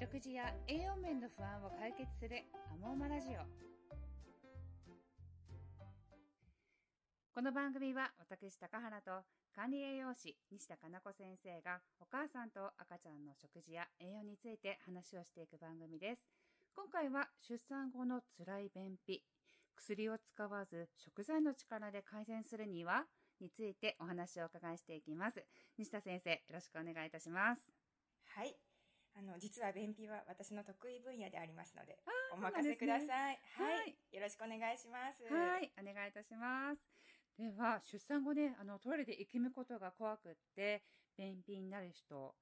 食事や栄養面の不安を解決するアモーマラジオ。この番組は私高原と管理栄養士西田かな子先生がお母さんと赤ちゃんの食事や栄養について話をしていく番組です。今回は出産後の辛い便秘薬を使わず食材の力で改善するにはについてお話をお伺いしていきます。西田先生よろしくお願いいたします。はい。あの、実は便秘は私の得意分野でありますので、お任せください、ね、はい、はい。よろしくお願いします。はい、お願いいたします。では、出産後ね、あの、トイレで息むことが怖くって、便秘になる人、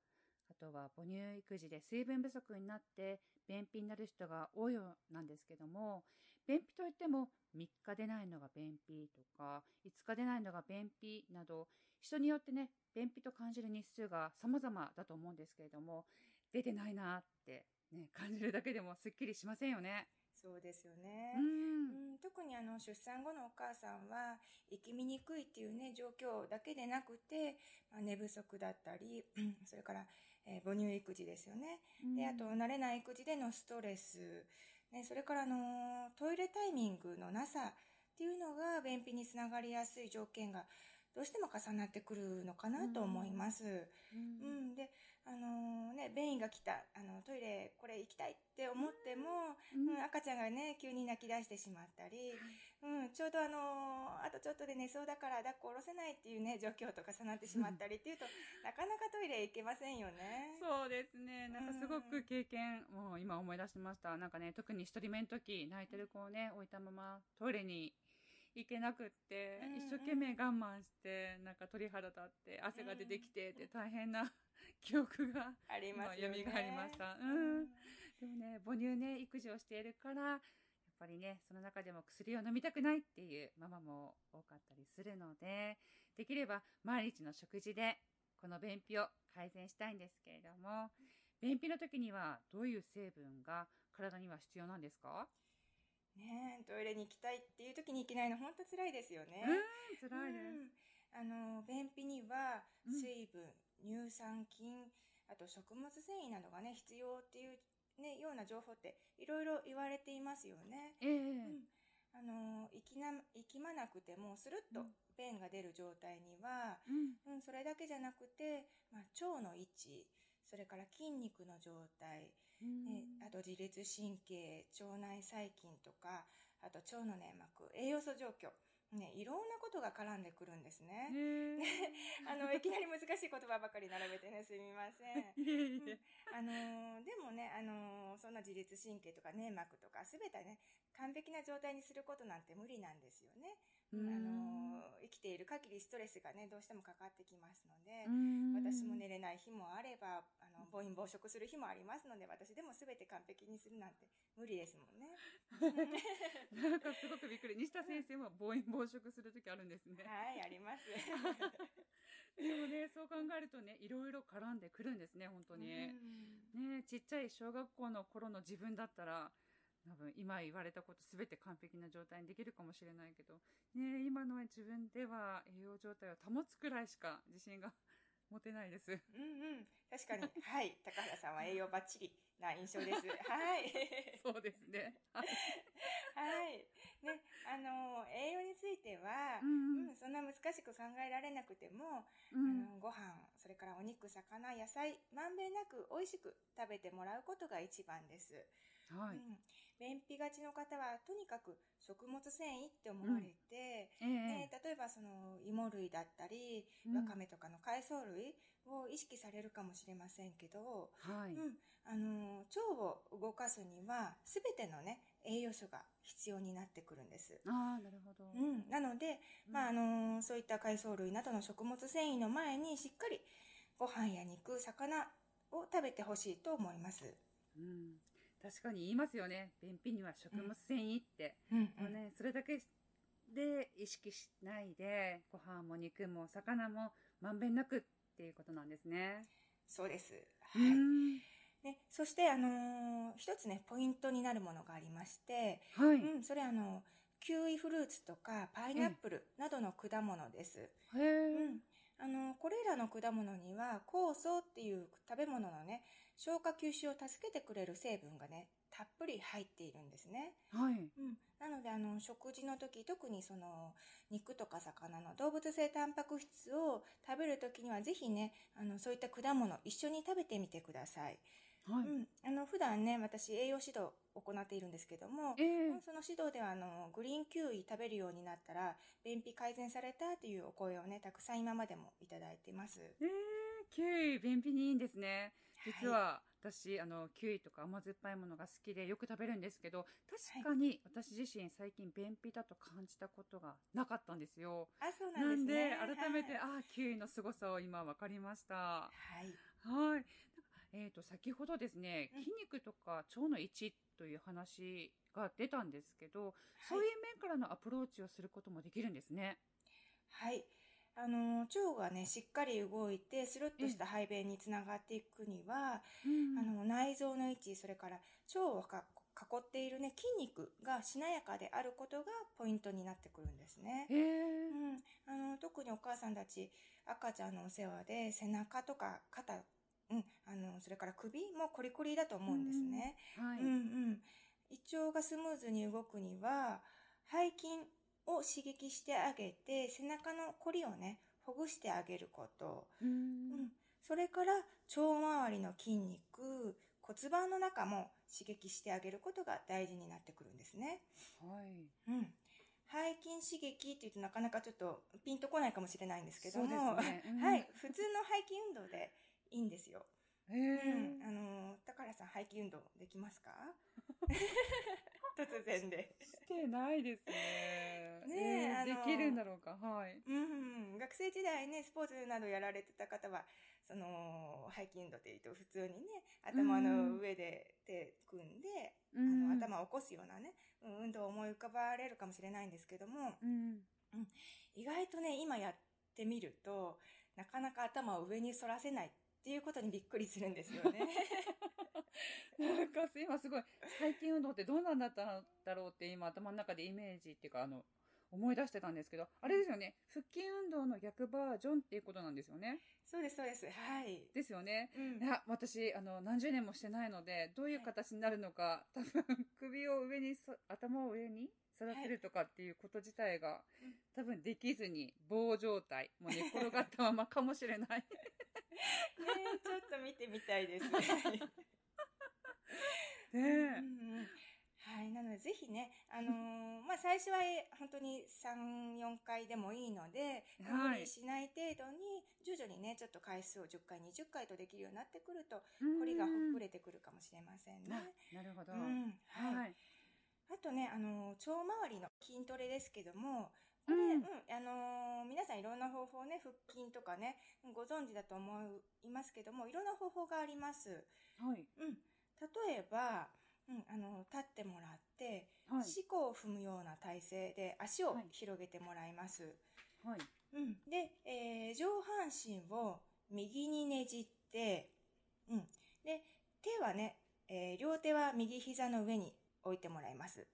あとは母乳育児で水分不足になって便秘になる人が多いようなんですけども、便秘といっても3日出ないのが便秘とか、5日出ないのが便秘など、人によってね、便秘と感じる日数が様々だと思うんですけれども、出てないなって、ね、感じるだけでもすっきりしませんよね。そうですよね。うん、特にあの出産後のお母さんは生きみにくいっていうね状況だけでなくて、まあ、寝不足だったり、それから、えー、母乳育児ですよね。で、あと慣れない育児でのストレス、ね、それからあのトイレタイミングのなさっていうのが便秘につながりやすい条件がどうしても重なってくるのかなと思います。うん、うん、で、あのー、ね、便意が来た、あの、トイレこれ行きたいって思っても、うん、うん、赤ちゃんがね、急に泣き出してしまったり、うん、ちょうどあのー、あとちょっとで寝そうだから抱っこ下ろせないっていうね、状況と重なってしまったりっていうと、なかなかトイレ行けませんよね。そうですね。なんかすごく経験、もう今思い出しました。なんかね、特に一人目の時、泣いてる子をね、置いたままトイレに行けなくって、一生懸命我慢して、なんか鳥肌立って、汗が出てきて、で、大変な 記憶が、ありますよね。蘇りました。うん。でもね、母乳ね、育児をしているから、やっぱりね、その中でも薬を飲みたくないっていうママも多かったりするので、できれば毎日の食事で、この便秘を改善したいんですけれども、便秘の時にはどういう成分が体には必要なんですか？ねトイレに行きたいっていう時に行けないの本当辛いですよね。うん、辛いです。うん、あの、便秘には水分、うん、乳酸菌、あと食物繊維などがね、必要っていうね、ような情報っていろいろ言われていますよね。えー、うん、あの、行きな、行きまなくても、スルッと便が出る状態には、うん、うん、それだけじゃなくて、まあ、腸の位置、それから筋肉の状態、ね、あと自律神経、腸内細菌とか、あと腸の粘膜、栄養素状況、ね、いろんなことが絡んでくるんですね。あの、いきなり難しい言葉ばかり並べてね、すみません。あの、でもね、あの、そんな自律神経とか粘膜とか、すべてね、完璧な状態にすることなんて無理なんですよね。あの、生きている限りストレスがね、どうしてもかかってきますので、私も寝れない日もあれば、あの、暴飲暴食する日もありますので、私でもすべて完璧にするなんて無理ですもんね。なんかすごくびっくり。西田先生は暴飲暴暴食する時あるんですね。はい、あります。でもね、そう考えるとね、いろいろ絡んでくるんですね、本当に。ね、ちっちゃい小学校の頃の自分だったら、多分今言われたこと全て完璧な状態にできるかもしれないけど、ね、今の自分では栄養状態を保つくらいしか自信が持てないです。うんうん。確かに。はい。高原さんは栄養バッチリな印象です。はい。そうですね。はい。はい。ね、あの、栄養については、うん、うん、そんな難しく考えられなくても、うん、あのご飯、それからお肉、魚、野菜、まんべんなく美味しく食べてもらうことが一番です。はい。うん、便秘がちの方は、とにかく食物繊維って思われて、うん、えー、例えばその芋類だったり、わかめとかの海藻類を意識されるかもしれませんけど、はい。うん。あの、腸を動かすには、すべてのね、栄養素が必要になってくるんです。ああ、なるほど。うん。なので、まあ、あの、そういった海藻類などの食物繊維の前に、しっかりご飯や肉、魚を食べてほしいと思います。うん。確かに言いますよね。便秘には食物繊維って。うん。うん、ね、それだけで意識しないで、ご飯も肉も魚もまんべんなくっていうことなんですね。そうです。はい。ね、そして、あのー、一つね、ポイントになるものがありまして、はい。うん、それあの、キウイフルーツとかパイナップルなどの果物です。へうん。あの、これらの果物には、酵素っていう食べ物のね、消化吸収を助けてくれる成分がね、たっぷり入っているんですね。はい。うん。なので、あの、食事の時、特にその、肉とか魚の動物性タンパク質を食べる時には、ぜひね、あの、そういった果物、一緒に食べてみてください。はい。うん。あの、普段ね、私、栄養指導を行っているんですけども、ええその指導では、あの、グリーンキウイ食べるようになったら、便秘改善されたというお声をね、たくさん今までもいただいてます。ええキウイ、便秘にいいんですね。実は、私、あの、キウイとか甘酸っぱいものが好きでよく食べるんですけど、確かに私自身最近便秘だと感じたことがなかったんですよ。あ、そうななんんですね。で、改めて、はい。ああ、キウイの凄さを今分かりました。はい。はい。えっ、と、先ほどですね、うん筋肉とか腸の位置という話が出たんですけど、そういう面からのアプローチをすることもできるんですね。はい。あの、腸がね、しっかり動いて、スルッとした排便につながっていくには、うんあの、内臓の位置、それから腸をか囲っているね、筋肉がしなやかであることがポイントになってくるんですね。うん。あの、特にお母さんたち、赤ちゃんのお世話で、背中とか肩、うん、あの、それから首もコリコリだと思うんですね。はい。うんうん。胃腸がスムーズに動くには、背筋を刺激してあげて、背中のコリをね、ほぐしてあげること。うんうん。それから、腸周りの筋肉、骨盤の中も刺激してあげることが大事になってくるんですね。はい。うん。背筋刺激って言うとなかなかちょっとピンとこないかもしれないんですけども、ねうん はい。普通の背筋運動でいいんですよ。うん。あのー、高原さん背筋運動できますか？突然で。してないですね。ねええーできるんだろうか？はい。うん。学生時代ね、スポーツなどやられてた方は、その、背筋運動って言うと普通にね、頭の上で手組んで、あの、頭を起こすようなね、うん運動を思い浮かばれるかもしれないんですけども、うん。意外とね、今やってみると、なかなか頭を上に反らせないっていうことにびっくりするんですよね。なんか今すごい、背筋運動ってどんなんだったんだろうって今頭の中でイメージっていうか、あの、思い出してたんですけど、あれですよね、腹筋運動の逆バージョンっていうことなんですよね。そうです、そうです。はい。ですよね。うんいや、私、あの、何十年もしてないので、どういう形になるのか、多分、首を上にそ、頭を上に反らせるとかっていうこと自体が、うん多分できずに、棒状態、もう寝っ転がったままかもしれない。見てみたいです ね。はい。なので、ぜひね、あのー まあ、最初はえ本当に3、4回でもいいので、はい無理しない程度に、徐々にね、ちょっと回数を10回、20回とできるようになってくると、え。コリがほっくれれてくるかもしれませんね。な、なるほど。うん。はい。はい。あとね、あの、腸周りの筋トレですけども、これ、ううんん、あのー皆さんいろんな方法ね、腹筋とかね、ご存知だと思いますけども、いろんな方法があります。はい。うん。例えば、うん、あの、立ってもらって、はい。四股を踏むような体勢で足をはい広げてもらいます。はい。うん。で、えー上半身を右にねじって、うん。で、手はね、えー両手は右膝の上に置いてもらいます。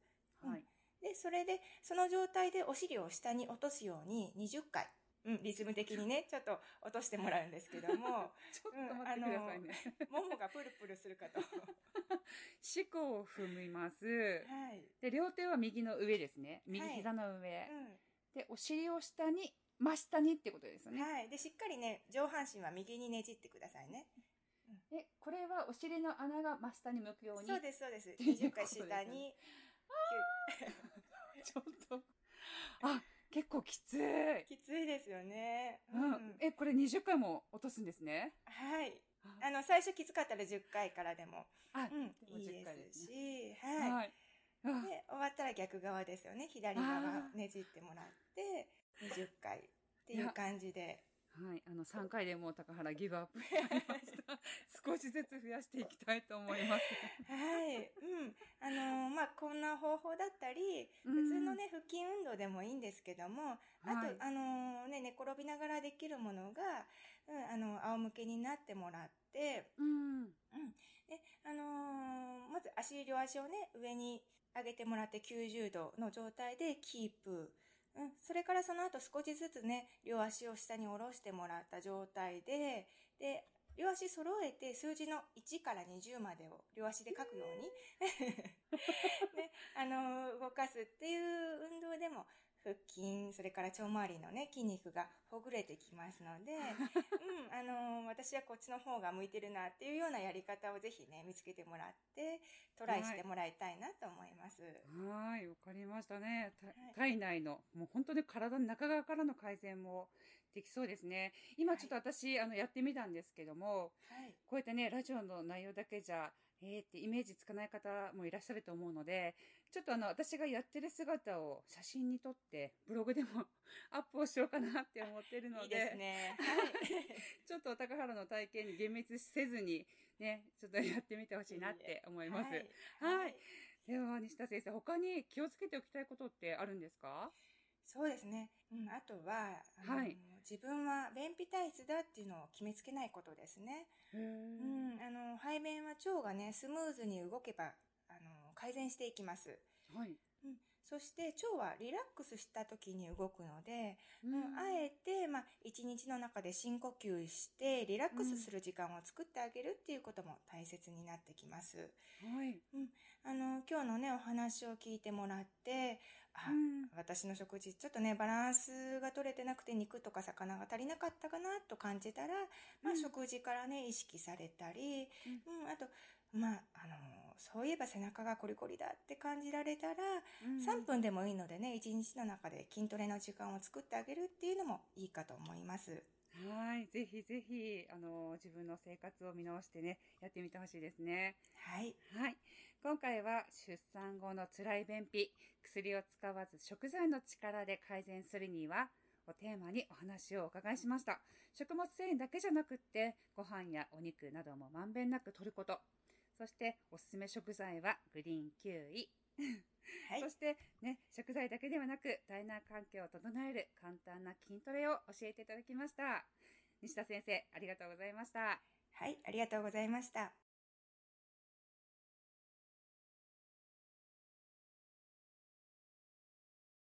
はい。で、それで、その状態でお尻を下に落とすように20回、うん、リズム的にね、ちょっと落としてもらうんですけども、ちょっと待ってくださいね。ももがプルプルするかと。四股を踏みます。はい。で、両手は右の上ですね。右膝の上。で、お尻を下に、真下にってことです。ね。はい。で、しっかりね、上半身は右にねじってくださいね。え、これはお尻の穴が真下に向くように。そうです、そうです。ていう20回下に。ちょっと。あ、結構きつい。きついですよね。うん。え、これ20回も落とすんですね？はい。ああの、最初きつかったら10回からでも、あ、うん、いい10回でです。し、はい。はい。あで、終わったら逆側ですよね。左あ側ーねじってもらって、20回っていう感じで。はい。あの、3回でもう高原ギブアップしました。少しずつ増やしていきたいと思います。はい。うん。あのーまあ、こんな方法だったり、うん普通のね、腹筋運動でもいいんですけども、あと、はいあのーね、寝転びながらできるものが、うん、あの、仰向けになってもらって、うん。で、あのーまず足、両足をね、上に上げてもらって90度の状態でキープ。うん、それからその後少しずつね、両足を下に下ろしてもらった状態で、で、両足揃えて数字の1から20までを両足で書くように。ね、あの、動かすっていう運動でも腹筋、それから腸周りのね、筋肉がほぐれてきますので、うん、あのー、私はこっちの方が向いてるなっていうようなやり方をぜひね、見つけてもらって、トライしてもらいたいなと思います。はい、わかりましたね。体内の、もう本当に体の中側からの改善もできそうですね。今ちょっと私、はい、あの、やってみたんですけども、はい、こうやってね、ラジオの内容だけじゃ、えーってイメージつかない方もいらっしゃると思うので、ちょっとあの、私がやってる姿を写真に撮って、ブログでも アップをしようかなって思ってるので、いいですね。はい。ちょっと高原の体験に厳密せずに、ね、ちょっとやってみてほしいなって思います。はい。はい、では、西田先生、他に気をつけておきたいことってあるんですか？そうですね。うん、あとは、はい、自分は便秘体質だっていうのを決めつけないことですね。うん、あの、排便は腸がね、スムーズに動けば、改善していきます。はい。うん、そして腸はリラックスした時に動くので、うん、あえて、まあ、一日の中で深呼吸してリラックスする時間を作ってあげるっていうことも大切になってきます。はい。うん。あの、今日のね、お話を聞いてもらって、あ、うん、私の食事ちょっとね、バランスが取れてなくて肉とか魚が足りなかったかなと感じたら、まあ、食事からね、意識されたり、うん、あと、まあ、あのそういえば背中がコリコリだって感じられたら、うん、3分でもいいのでね、1日の中で筋トレの時間を作ってあげるっていうのもいいかと思います。はい。ぜひぜひ、あの、自分の生活を見直してね、やってみてほしいですね。はい。はい。今回は出産後の辛い便秘、薬を使わず食材の力で改善するには、をテーマにお話をお伺いしました。食物繊維だけじゃなくって、ご飯やお肉などもまんべんなく摂ること。そしておすすめ食材はグリーンキウイ。はい、そしてね、食材だけではなく、体内環境を整える簡単な筋トレを教えていただきました。西田先生、ありがとうございました。はい、ありがとうございました。